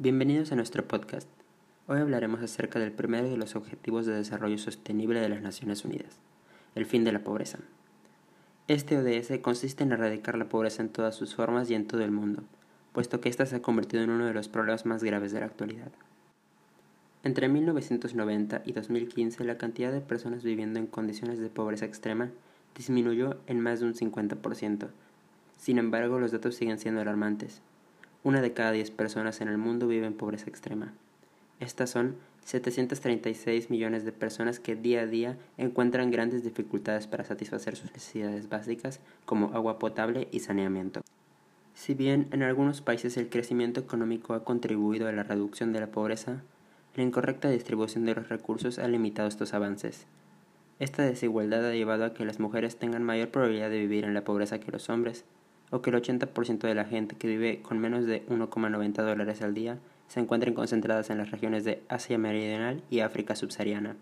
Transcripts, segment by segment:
Bienvenidos a nuestro podcast. Hoy hablaremos acerca del primero de los Objetivos de Desarrollo Sostenible de las Naciones Unidas, el fin de la pobreza. Este ODS consiste en erradicar la pobreza en todas sus formas y en todo el mundo, puesto que ésta se ha convertido en uno de los problemas más graves de la actualidad. Entre 1990 y 2015 la cantidad de personas viviendo en condiciones de pobreza extrema disminuyó en más de un 50%. Sin embargo, los datos siguen siendo alarmantes. Una de cada diez personas en el mundo vive en pobreza extrema. Estas son 736 millones de personas que día a día encuentran grandes dificultades para satisfacer sus necesidades básicas como agua potable y saneamiento. Si bien en algunos países el crecimiento económico ha contribuido a la reducción de la pobreza, la incorrecta distribución de los recursos ha limitado estos avances. Esta desigualdad ha llevado a que las mujeres tengan mayor probabilidad de vivir en la pobreza que los hombres, o que el 80% de la gente que vive con menos de 1,90 dólares al día se encuentren concentradas en las regiones de Asia Meridional y África subsahariana.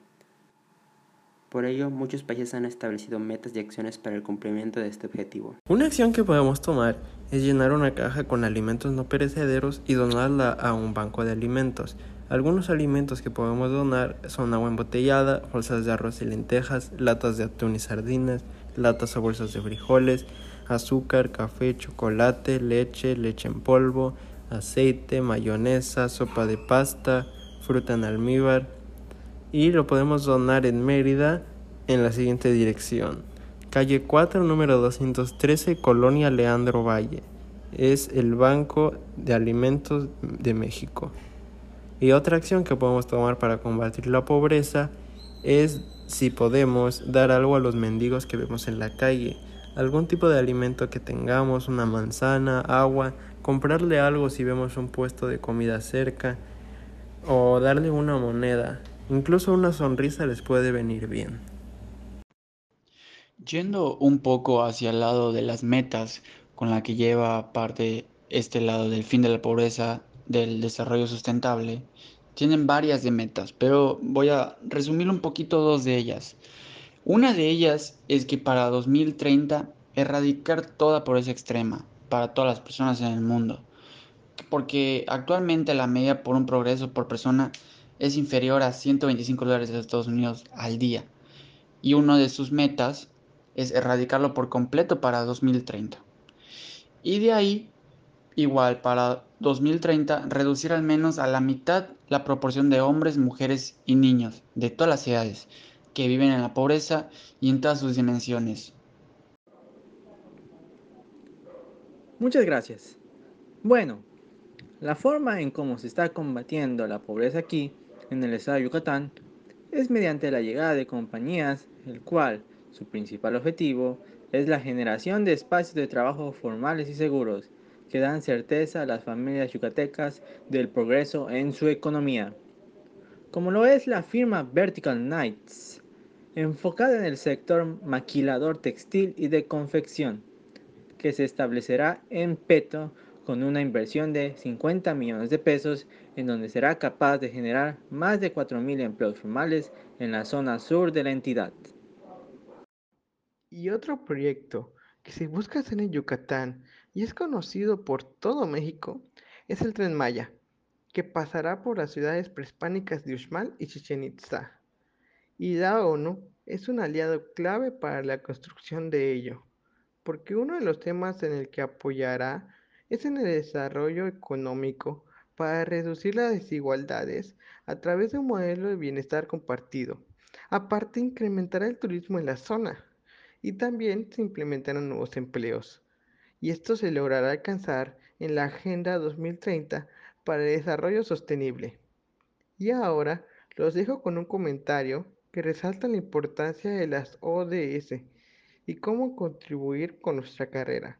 Por ello, muchos países han establecido metas y acciones para el cumplimiento de este objetivo. Una acción que podemos tomar es llenar una caja con alimentos no perecederos y donarla a un banco de alimentos. Algunos alimentos que podemos donar son agua embotellada, bolsas de arroz y lentejas, latas de atún y sardinas, latas o bolsas de frijoles, azúcar, café, chocolate, leche, leche en polvo, aceite, mayonesa, sopa de pasta, fruta en almíbar. Y lo podemos donar en Mérida en la siguiente dirección. Calle 4, número 213, Colonia Leandro Valle. Es el Banco de Alimentos de México. Y otra acción que podemos tomar para combatir la pobreza es si podemos dar algo a los mendigos que vemos en la calle, algún tipo de alimento que tengamos, una manzana, agua, comprarle algo si vemos un puesto de comida cerca o darle una moneda, incluso una sonrisa les puede venir bien. Yendo un poco hacia el lado de las metas con la que lleva parte este lado del fin de la pobreza del desarrollo sustentable tienen varias de metas, pero voy a resumir un poquito dos de ellas. Una de ellas es que para 2030 erradicar toda pobreza extrema para todas las personas en el mundo, porque actualmente la media por un progreso por persona es inferior a 125 dólares de Estados Unidos al día, y una de sus metas es erradicarlo por completo para 2030. Y de ahí igual para 2030 reducir al menos a la mitad la proporción de hombres, mujeres y niños de todas las edades que viven en la pobreza y en todas sus dimensiones. Muchas gracias. Bueno, la forma en cómo se está combatiendo la pobreza aquí, en el estado de Yucatán, es mediante la llegada de compañías, el cual su principal objetivo es la generación de espacios de trabajo formales y seguros que dan certeza a las familias yucatecas del progreso en su economía, como lo es la firma Vertical Knights, enfocada en el sector maquilador textil y de confección, que se establecerá en Peto con una inversión de 50 millones de pesos, en donde será capaz de generar más de 4.000 empleos formales en la zona sur de la entidad. Y otro proyecto que se busca hacer en Yucatán y es conocido por todo México es el Tren Maya, que pasará por las ciudades prehispánicas de Uxmal y Chichen Itza. Y la ONU es un aliado clave para la construcción de ello, porque uno de los temas en el que apoyará es en el desarrollo económico para reducir las desigualdades a través de un modelo de bienestar compartido. Aparte, incrementará el turismo en la zona y también se implementarán nuevos empleos y esto se logrará alcanzar en la Agenda 2030 para el Desarrollo Sostenible. Y ahora los dejo con un comentario que resalta la importancia de las ODS y cómo contribuir con nuestra carrera.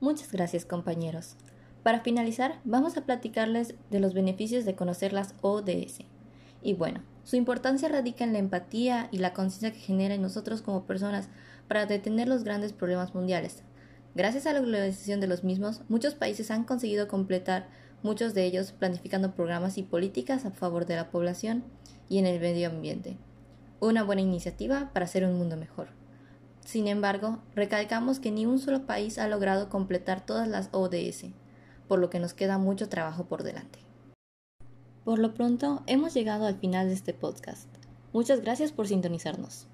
Muchas gracias compañeros. Para finalizar, vamos a platicarles de los beneficios de conocer las ODS. Y bueno, su importancia radica en la empatía y la conciencia que genera en nosotros como personas para detener los grandes problemas mundiales, Gracias a la globalización de los mismos, muchos países han conseguido completar muchos de ellos planificando programas y políticas a favor de la población y en el medio ambiente. Una buena iniciativa para hacer un mundo mejor. Sin embargo, recalcamos que ni un solo país ha logrado completar todas las ODS, por lo que nos queda mucho trabajo por delante. Por lo pronto, hemos llegado al final de este podcast. Muchas gracias por sintonizarnos.